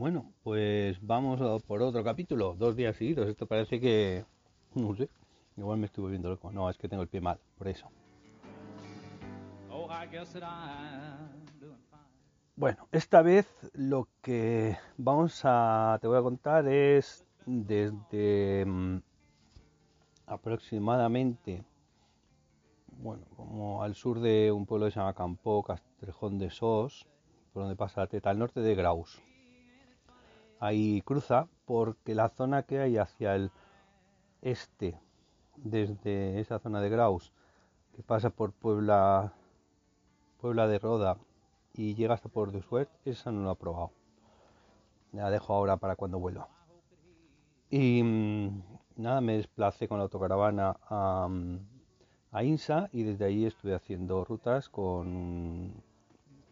Bueno, pues vamos a por otro capítulo, dos días seguidos. Esto parece que, no sé, igual me estoy volviendo loco. No, es que tengo el pie mal, por eso. Oh. Bueno, esta vez lo que vamos a, te voy a contar es desde mm, aproximadamente, bueno, como al sur de un pueblo que se llama Campó, Castrejón de Sos, por donde pasa la teta, al norte de Graus. Ahí cruza porque la zona que hay hacia el este, desde esa zona de Graus, que pasa por Puebla, Puebla de Roda y llega hasta por de Suert, esa no la he probado. La dejo ahora para cuando vuelva. Y mm, nada, me desplacé con la autocaravana a, mm, a Insa y desde ahí estuve haciendo rutas con un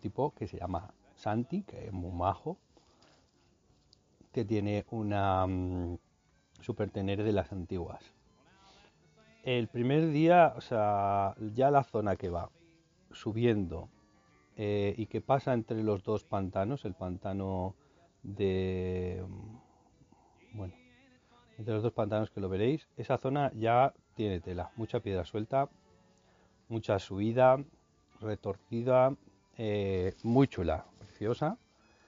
tipo que se llama Santi, que es muy majo, que tiene una mm, super de las antiguas. El primer día, o sea, ya la zona que va subiendo eh, y que pasa entre los dos pantanos, el pantano de... mm, Bueno, entre los dos pantanos que lo veréis, esa zona ya tiene tela, mucha piedra suelta, mucha subida, retorcida, eh, muy chula, preciosa,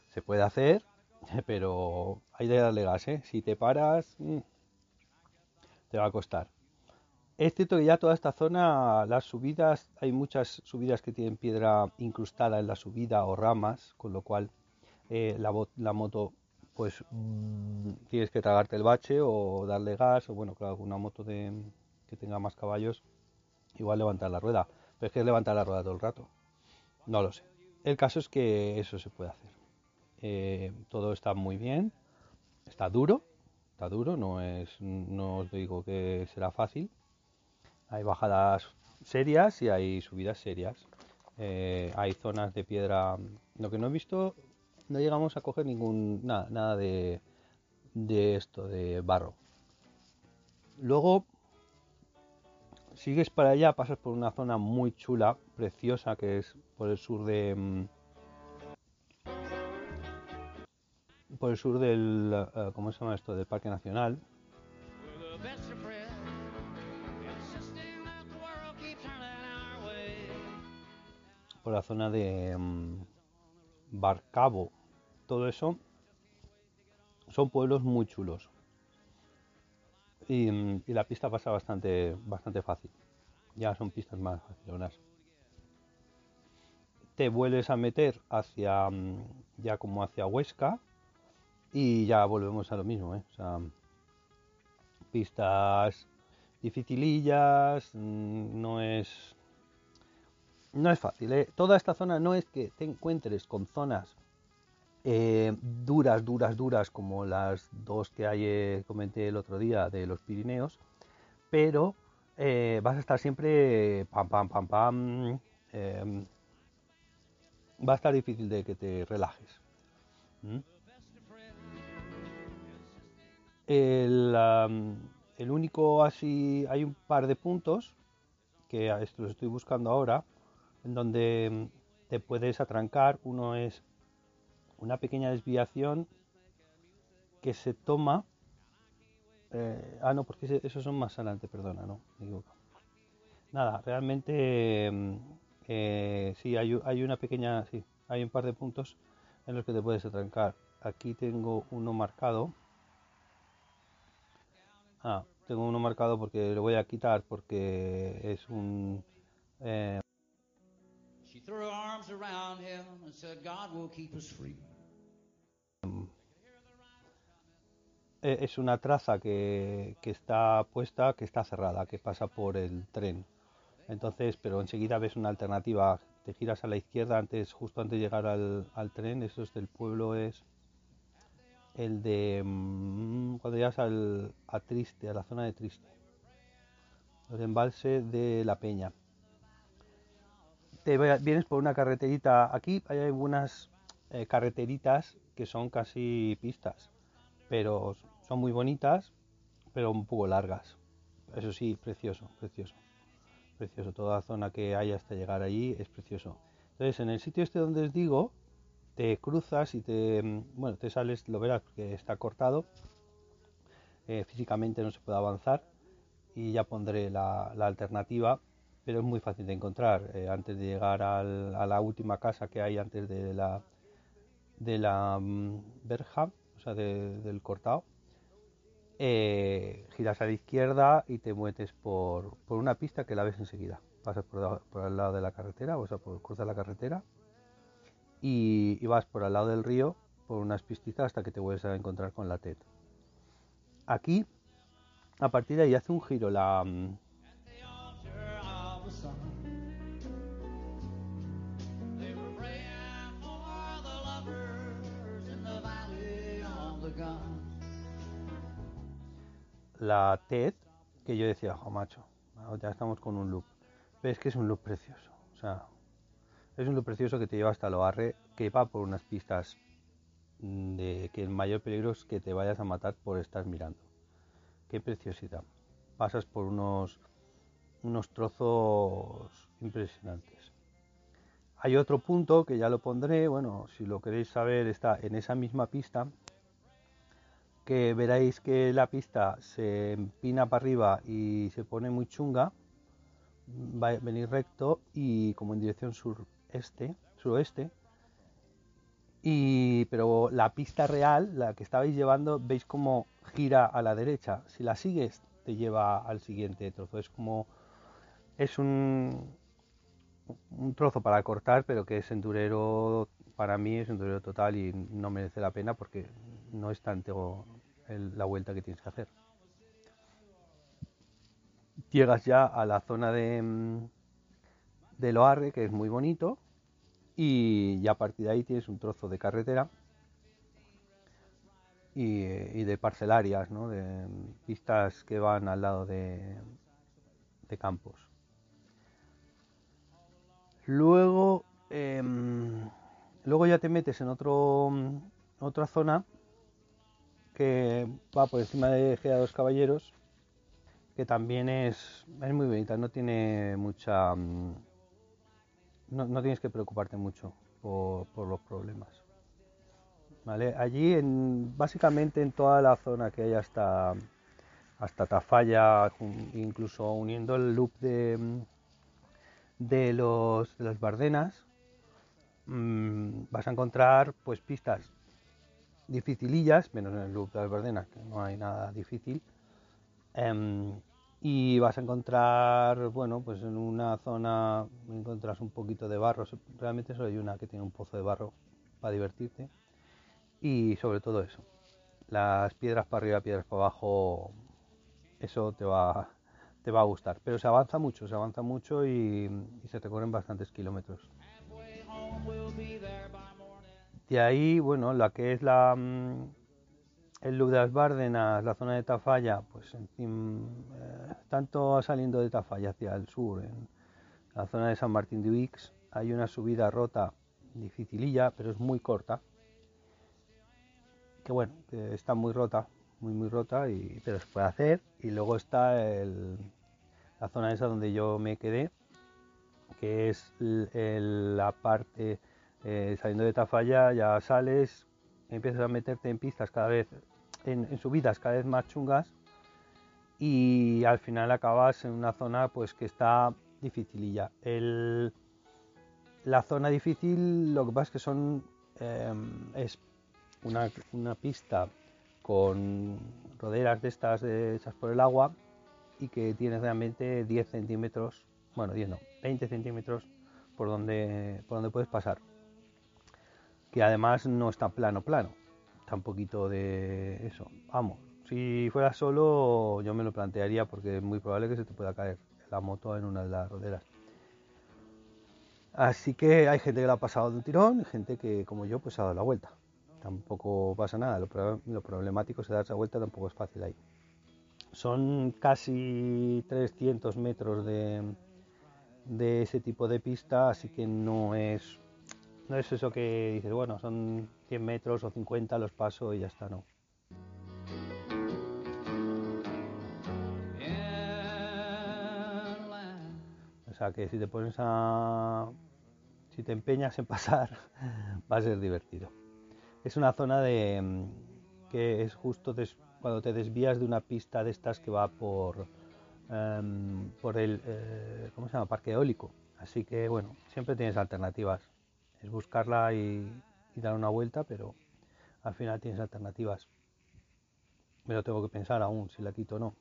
se puede hacer, pero hay que darle gas, ¿eh? Si te paras, mm, te va a costar. Es cierto que ya toda esta zona, las subidas, hay muchas subidas que tienen piedra incrustada en la subida o ramas, con lo cual eh, la, la moto, pues mm, tienes que tragarte el bache o darle gas, o bueno, claro, una moto de, que tenga más caballos, igual levantar la rueda. Pero es que es levantar la rueda todo el rato. No lo sé. El caso es que eso se puede hacer. Eh, todo está muy bien, está duro, está duro, no es, no os digo que será fácil. Hay bajadas serias y hay subidas serias. Eh, hay zonas de piedra. Lo que no he visto, no llegamos a coger ningún nada, nada de, de esto, de barro. Luego sigues para allá, pasas por una zona muy chula, preciosa, que es por el sur de. Por el sur del. eh, ¿Cómo se llama esto? Del Parque Nacional. Por la zona de mm, Barcabo, todo eso son pueblos muy chulos. Y, mm, y la pista pasa bastante, bastante fácil. Ya son pistas más facilonas. Te vuelves a meter hacia, mm, ya como hacia Huesca y ya volvemos a lo mismo, ¿eh? O sea, pistas dificilillas, mm, no es no es fácil, ¿eh? Toda esta zona no es que te encuentres con zonas eh, duras, duras, duras, como las dos que hay, eh, comenté el otro día de los Pirineos, pero vas a estar siempre pam, pam, pam, pam. va a estar difícil de que te relajes. El, am, el único así, hay un par de puntos que los estoy buscando ahora, en donde mm, te puedes atrancar. Uno es una pequeña desviación que se toma. eh, ah, no, porque esos son más adelante, perdona, no, me equivoco. Nada, realmente mm, eh, sí, hay, hay una pequeña, sí, hay un par de puntos en los que te puedes atrancar. Aquí tengo uno marcado. Ah, tengo uno marcado porque lo voy a quitar porque es un... eh, She threw her arms around him and said, God will keep us free. es una traza que, que está puesta, que está cerrada, que pasa por el tren. Entonces, pero enseguida ves una alternativa, te giras a la izquierda antes, justo antes de llegar al, al tren, eso es del pueblo, es el de mm, cuando llegas al, a Triste, a la zona de Triste, el embalse de la Peña. Te vienes por una carreterita, aquí hay algunas eh, carreteritas que son casi pistas, pero son muy bonitas, pero un poco largas. Eso sí, precioso, precioso, precioso. Toda la zona que hay hasta llegar allí es precioso. Entonces, en el sitio este donde os digo, te cruzas y te, bueno, te sales, lo verás que está cortado, eh, físicamente no se puede avanzar y ya pondré la, alternativa, pero es muy fácil de encontrar. eh, antes de llegar al- a la última casa que hay antes de la, de la mm, verja, o sea, de- del cortado, eh, giras a la izquierda y te metes por, por una pista que la ves enseguida. Pasas por, por el lado de la carretera, o sea, por, cruzas la carretera y, vas por al lado del río por unas pistitas hasta que te vuelves a encontrar con la TED. Aquí, a partir de ahí, hace un giro la, mm, la TED, que yo decía, jo macho, ya estamos con un loop. Pero es que es un loop precioso. O sea, es un precioso que te lleva hasta Loarre, que va por unas pistas mm, de que el mayor peligro es que te vayas a matar por estar mirando. Qué preciosidad. Pasas por unos, unos trozos impresionantes. Hay otro punto que ya lo pondré, bueno, si lo queréis saber, está en esa misma pista, que veréis que la pista se empina para arriba y se pone muy chunga, va a venir recto y como en dirección sureste, suroeste. Y, pero la pista real, la que estabais llevando, veis cómo gira a la derecha. Si la sigues, te lleva al siguiente trozo. Es como es un, un trozo para cortar, pero que es endurero, para mí es endurero total y no merece la pena porque no es tanto el- la vuelta que tienes que hacer. Llegas ya a la zona de, mm, de Loarre, que es muy bonito, y ya a partir de ahí tienes un trozo de carretera y, de parcelarias, ¿no? de mm, pistas que van al lado de, campos. Luego, em, luego ya te metes en otro, mm, otra zona que va por encima de Gea dos Caballeros, que también es, es muy bonita, no tiene mucha... No, no tienes que preocuparte mucho por, los problemas. ¿Vale? Allí, en, básicamente en toda la zona que hay hasta, hasta Tafalla, incluso uniendo el loop de, de, los, las Bardenas, mm, vas a encontrar pues pistas dificilillas, menos en el loop de las Bardenas, que no hay nada difícil. Em, y vas a encontrar, bueno, pues en una zona encuentras un poquito de barro, realmente solo hay una que tiene un pozo de barro para divertirte. Y sobre todo eso, las piedras para arriba, piedras para abajo, eso te va, te va a gustar. Pero se avanza mucho, se avanza mucho y, y se recorren bastantes kilómetros. De ahí, bueno, la que es la mm, el loop Bárdenas, la zona de Tafalla, pues eh, tanto saliendo de Tafalla hacia el sur, en la zona de San Martín de Uix, hay una subida rota, dificililla, pero es muy corta, que bueno, está muy rota, muy muy rota, pero se puede hacer. Y luego está la zona esa donde yo me quedé, que es la parte eh, saliendo de Tafalla, ya sales, empiezas a meterte en pistas cada vez, en subidas cada vez más chungas y al final acabas en una zona pues que está dificililla. El, la zona difícil lo que pasa es que son em, es una, una pista con roderas de estas hechas por el agua y que tiene realmente 10 centímetros, bueno 10 no, 20 centímetros por donde, por donde puedes pasar. Que además no está plano, plano. Está un poquito de eso. Vamos, si fuera solo yo me lo plantearía porque es muy probable que se te pueda caer la moto en una de las roderas. Así que hay gente que lo ha pasado de un tirón y gente que, como yo, pues ha dado la vuelta. Tampoco pasa nada. Lo, lo problemático es darse la vuelta, tampoco es fácil ahí. Son casi 300 metros de, de ese tipo de pista, así que no es, no es eso que dices, bueno, son 100 metros o 50, los paso y ya está, no. Sea que si te pones a, si te empeñas en pasar, va a ser divertido. Es una zona de que es justo des- cuando te desvías de una pista de estas que va por em, por el eh, ¿cómo se llama? parque eólico. Así que bueno, siempre tienes alternativas. Es buscarla y dar una vuelta, pero al final tienes alternativas. Me lo tengo que pensar aún si la quito o no.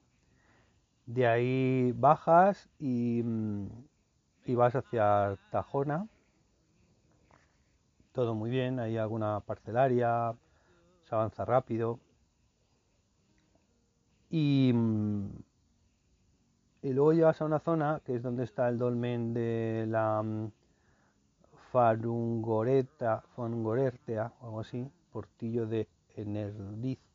De ahí bajas y, mm, y vas hacia Tajona. Todo muy bien, hay alguna parcelaria, se avanza rápido. Y, mm, y luego llegas a una zona que es donde está el dolmen de la mm, Farungoreta, Fangorertea, o algo así, Portillo de Enerdiz.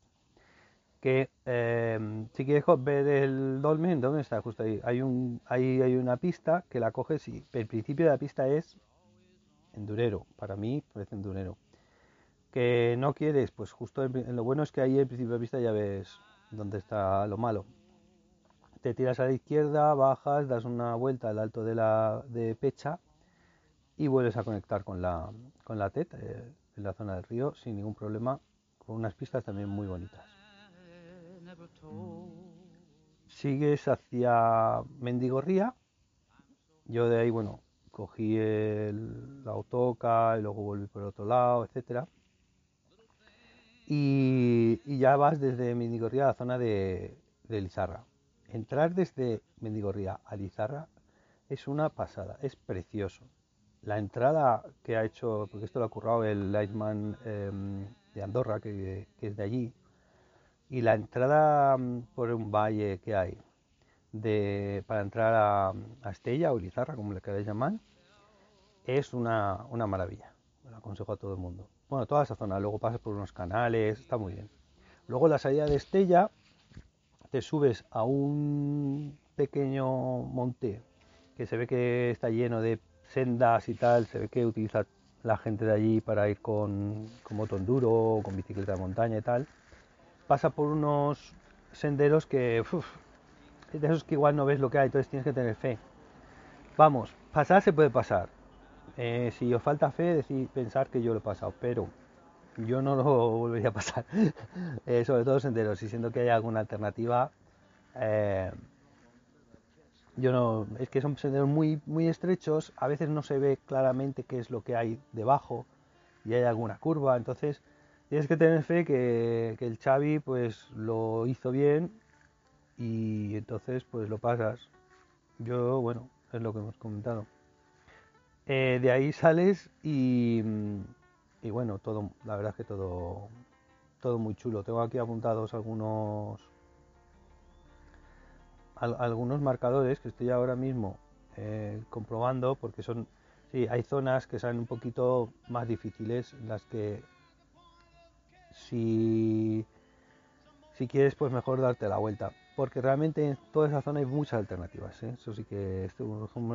Que eh, si quieres ver el dolmen, ¿dónde está? Justo ahí. Hay, un, ahí hay una pista que la coges y el principio de la pista es endurero. Para mí parece endurero. Que no quieres, pues justo en, lo bueno es que ahí el principio de pista ya ves dónde está lo malo. Te tiras a la izquierda, bajas, das una vuelta al alto de la de Pecha y vuelves a conectar con la, con la TET eh, en la zona del río sin ningún problema, con unas pistas también muy bonitas. Sigues hacia Mendigorría, yo de ahí, bueno, cogí el- la autoca y luego volví por el otro lado, etcétera. Y, ya vas desde Mendigorría a la zona de, de Lizarra. Entrar desde Mendigorría a Lizarra es una pasada, es precioso. La entrada que ha hecho, porque esto lo ha currado el Lightman em, de Andorra, que es de allí, y la entrada mm, por un valle que hay para entrar a, a Estella o Lizarra, como le queráis llamar, es una, una maravilla. Lo aconsejo a todo el mundo. Bueno, toda esa zona, luego pasas por unos canales, está muy bien. Luego la salida de Estella, te subes a un pequeño monte que se ve que está lleno de sendas y tal, se ve que utiliza la gente de allí para ir con, con moto enduro, con bicicleta de montaña y tal. Pasa por unos senderos que, uf, de esos que igual no ves lo que hay, entonces tienes que tener fe. Vamos, pasar se puede pasar. Eh, si os falta fe, decir, pensar que yo lo he pasado, pero yo no lo volvería a pasar. Eh, sobre todo senderos, y siendo que hay alguna alternativa, eh, yo no, es que son senderos muy, muy estrechos, a veces no se ve claramente qué es lo que hay debajo y hay alguna curva, entonces tienes que tener fe que, el Xavi pues lo hizo bien y entonces pues lo pasas. Yo, bueno, es lo que hemos comentado. Eh, de ahí sales y, bueno, todo, la verdad es que todo, todo muy chulo. Tengo aquí apuntados algunos, al- algunos marcadores que estoy ahora mismo eh, comprobando porque son, sí, hay zonas que son un poquito más difíciles, las que si, quieres pues mejor darte la vuelta. Porque realmente en toda esa zona hay muchas alternativas. ¿eh? Eso sí que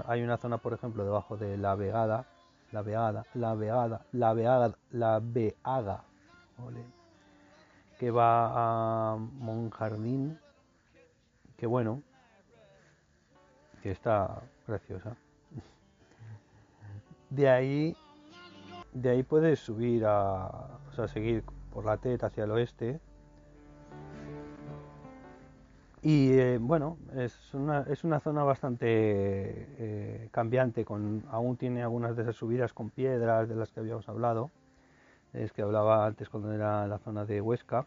hay una zona, por ejemplo, debajo de la Vegada, la Vegada, la Vegada, la Vegada, la Veaga, ole, que va a Monjardín, que bueno, que está preciosa. De ahí, de ahí puedes subir a, o sea, seguir por la TET hacia el oeste. Y eh, bueno, es una, es una zona bastante eh, cambiante, con, aún tiene algunas de esas subidas con piedras de las que habíamos hablado, es que hablaba antes cuando era la zona de Huesca,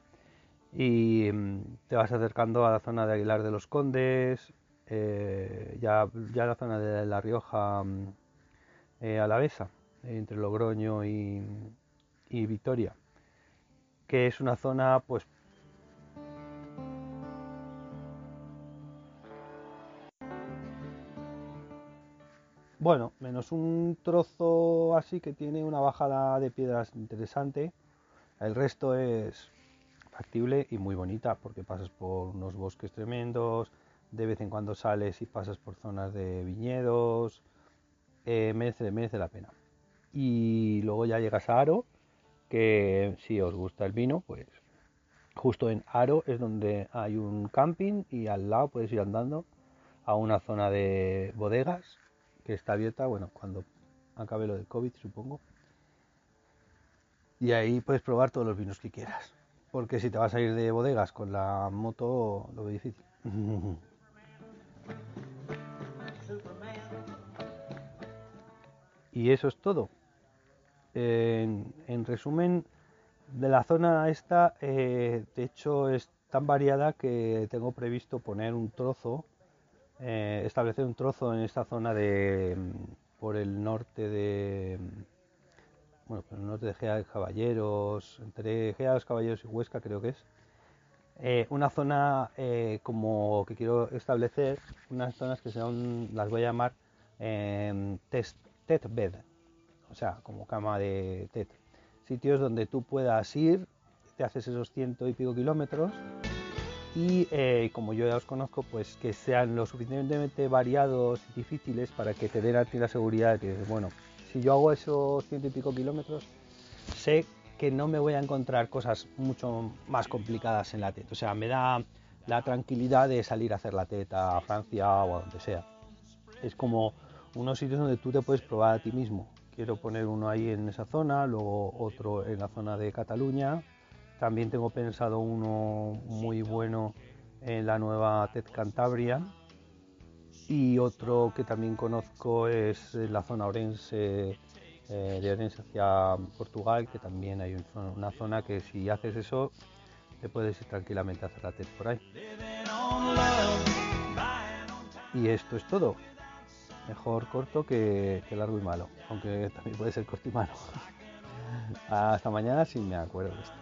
y mm, te vas acercando a la zona de Aguilar de los Condes, eh, ya, ya la zona de La Rioja mm, Alavesa, entre Logroño y, y Vitoria, que es una zona pues Bueno, menos un trozo así que tiene una bajada de piedras interesante. El resto es factible y muy bonita porque pasas por unos bosques tremendos, de vez en cuando sales y pasas por zonas de viñedos, eh, merece, merece la pena. Y luego ya llegas a Aro, que si os gusta el vino, pues justo en Aro es donde hay un camping y al lado puedes ir andando a una zona de bodegas que está abierta, bueno, cuando acabe lo del COVID, supongo. Y ahí puedes probar todos los vinos que quieras. Porque si te vas a ir de bodegas con la moto, lo veo difícil. Y eso es todo. En, en resumen, de la zona esta, eh, de hecho, es tan variada que tengo previsto poner un trozo, eh, establecer un trozo en esta zona de mm, por el norte de mm, bueno, por el norte de Gea de Caballeros, entre Gea de los Caballeros y Huesca creo que es. Eh, una zona como que quiero establecer, unas zonas que son, las voy a llamar test, test bed, o sea, como cama de TED. Sitios donde tú puedas ir, te haces esos ciento y pico kilómetros y eh, como yo ya los conozco, pues que sean lo suficientemente variados y difíciles para que te den a ti la seguridad de que, bueno, si yo hago esos ciento y pico kilómetros, sé que no me voy a encontrar cosas mucho más complicadas en la TET. O sea, me da la tranquilidad de salir a hacer la TET a Francia o a donde sea. Es como unos sitios donde tú te puedes probar a ti mismo. Quiero poner uno ahí en esa zona, luego otro en la zona de Cataluña. También tengo pensado uno muy bueno en la nueva TED Cantabria. Y otro que también conozco es la zona orense, eh, de Orense hacia Portugal, que también hay una zona que si haces eso, te puedes ir tranquilamente a hacer la TED por ahí. Y esto es todo. Mejor corto que, largo y malo, aunque también puede ser corto y malo. Hasta mañana si me acuerdo de esto.